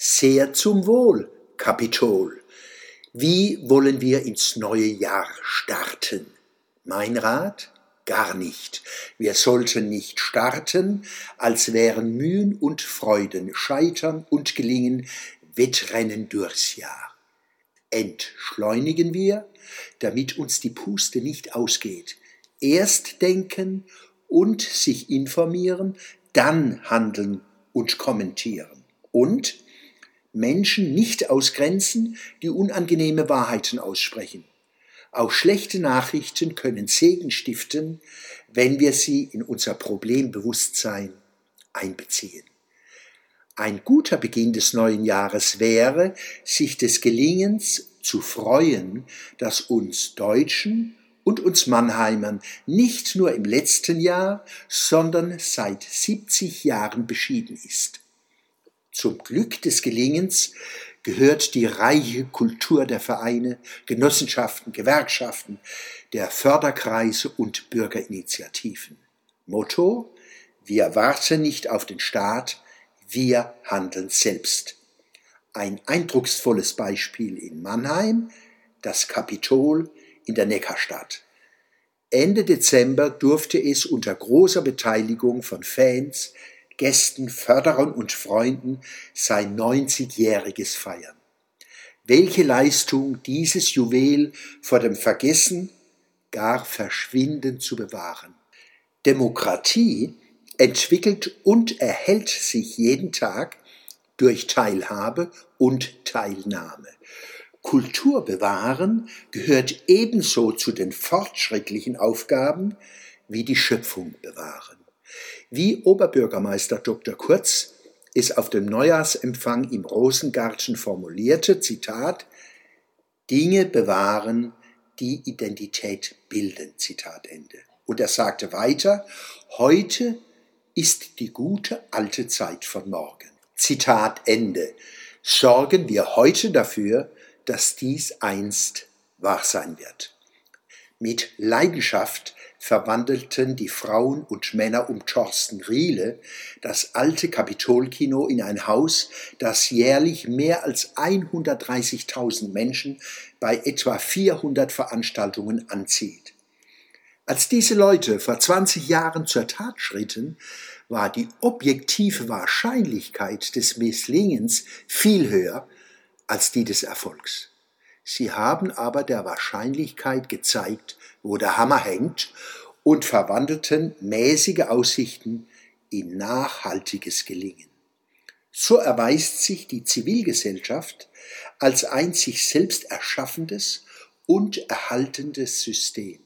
Sehr zum Wohl, Kapitol. Wie wollen wir ins neue Jahr starten? Mein Rat? Gar nicht. Wir sollten nicht starten, als wären Mühen und Freuden, Scheitern und Gelingen Wettrennen durchs Jahr. Entschleunigen wir, damit uns die Puste nicht ausgeht. Erst denken und sich informieren, dann handeln und kommentieren. Und Menschen nicht ausgrenzen, die unangenehme Wahrheiten aussprechen. Auch schlechte Nachrichten können Segen stiften, wenn wir sie in unser Problembewusstsein einbeziehen. Ein guter Beginn des neuen Jahres wäre, sich des Gelingens zu freuen, das uns Deutschen und uns Mannheimern nicht nur im letzten Jahr, sondern seit 70 Jahren beschieden ist. Zum Glück des Gelingens gehört die reiche Kultur der Vereine, Genossenschaften, Gewerkschaften, der Förderkreise und Bürgerinitiativen. Motto Wir warten nicht auf den Staat, wir handeln selbst. Ein eindrucksvolles Beispiel in Mannheim, das Kapitol in der Neckarstadt. Ende Dezember durfte es unter großer Beteiligung von Fans, Gästen, Förderern und Freunden sein 90-jähriges feiern. Welche Leistung dieses Juwel vor dem Vergessen, gar Verschwinden zu bewahren. Demokratie entwickelt und erhält sich jeden Tag durch Teilhabe und Teilnahme. Kultur bewahren gehört ebenso zu den fortschrittlichen Aufgaben wie die Schöpfung bewahren. Wie Oberbürgermeister Dr. Kurz es auf dem Neujahrsempfang im Rosengarten formulierte, Zitat, Dinge bewahren, die Identität bilden, Zitat Ende. Und er sagte weiter, heute ist die gute alte Zeit von morgen. Zitat Ende. Sorgen wir heute dafür, dass dies einst wahr sein wird. Mit Leidenschaft verwandelten die Frauen und Männer um Thorsten Riele das alte Kapitolkino in ein Haus, das jährlich mehr als 130.000 Menschen bei etwa 400 Veranstaltungen anzieht. Als diese Leute vor 20 Jahren zur Tat schritten, war die objektive Wahrscheinlichkeit des Misslingens viel höher als die des Erfolgs. Sie haben aber der Wahrscheinlichkeit gezeigt, wo der Hammer hängt und verwandelten mäßige Aussichten in nachhaltiges Gelingen. So erweist sich die Zivilgesellschaft als ein sich selbst erschaffendes und erhaltendes System.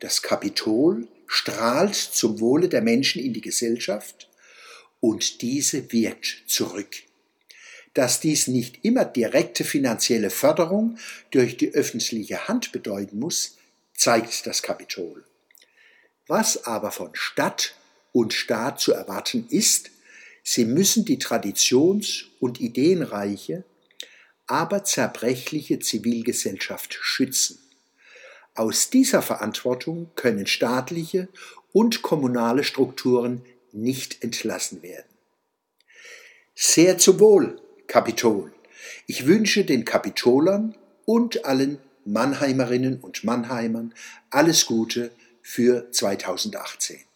Das Kapitol strahlt zum Wohle der Menschen in die Gesellschaft und diese wirkt zurück dass dies nicht immer direkte finanzielle Förderung durch die öffentliche Hand bedeuten muss, zeigt das Kapitol. Was aber von Stadt und Staat zu erwarten ist, sie müssen die traditions- und ideenreiche, aber zerbrechliche Zivilgesellschaft schützen. Aus dieser Verantwortung können staatliche und kommunale Strukturen nicht entlassen werden. Sehr zu Wohl Kapitol. Ich wünsche den Kapitolern und allen Mannheimerinnen und Mannheimern alles Gute für 2018.